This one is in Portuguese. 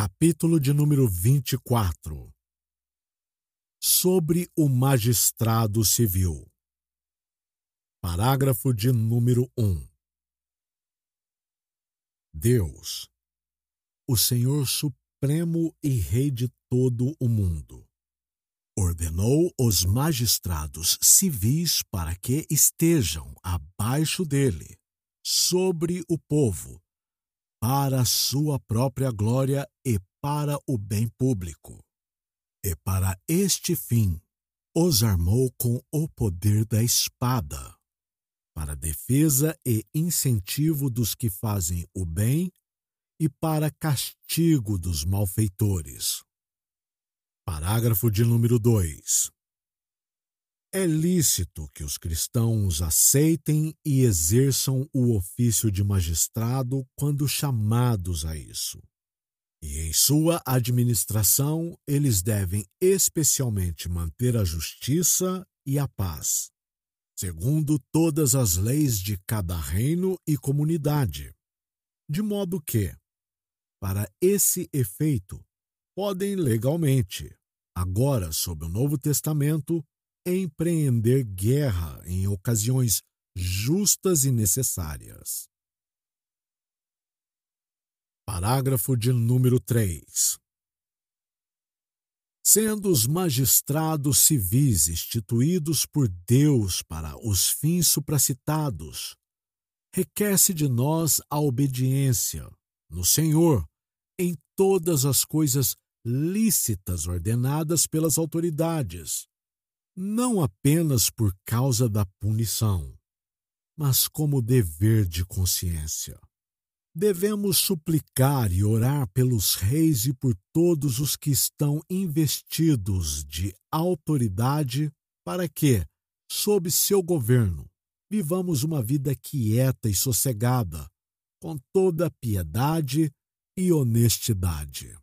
Capítulo de número 24 Sobre o magistrado civil. Parágrafo de número 1 Deus, o Senhor Supremo e Rei de todo o mundo, ordenou os magistrados civis para que estejam abaixo dele, sobre o povo, para a sua própria glória e para o bem público. E para este fim os armou com o poder da espada, para defesa e incentivo dos que fazem o bem e para castigo dos malfeitores. Parágrafo de número 2. É lícito que os cristãos aceitem e exerçam o ofício de magistrado quando chamados a isso. E em sua administração, eles devem especialmente manter a justiça e a paz, segundo todas as leis de cada reino e comunidade, de modo que, para esse efeito, podem legalmente, agora sob o Novo Testamento, empreender guerra em ocasiões justas e necessárias. Parágrafo de número 3. Sendo os magistrados civis instituídos por Deus para os fins supracitados, requer-se de nós a obediência no Senhor em todas as coisas lícitas ordenadas pelas autoridades, não apenas por causa da punição, mas como dever de consciência. Devemos suplicar e orar pelos reis e por todos os que estão investidos de autoridade, para que, sob seu governo, vivamos uma vida quieta e sossegada, com toda piedade e honestidade.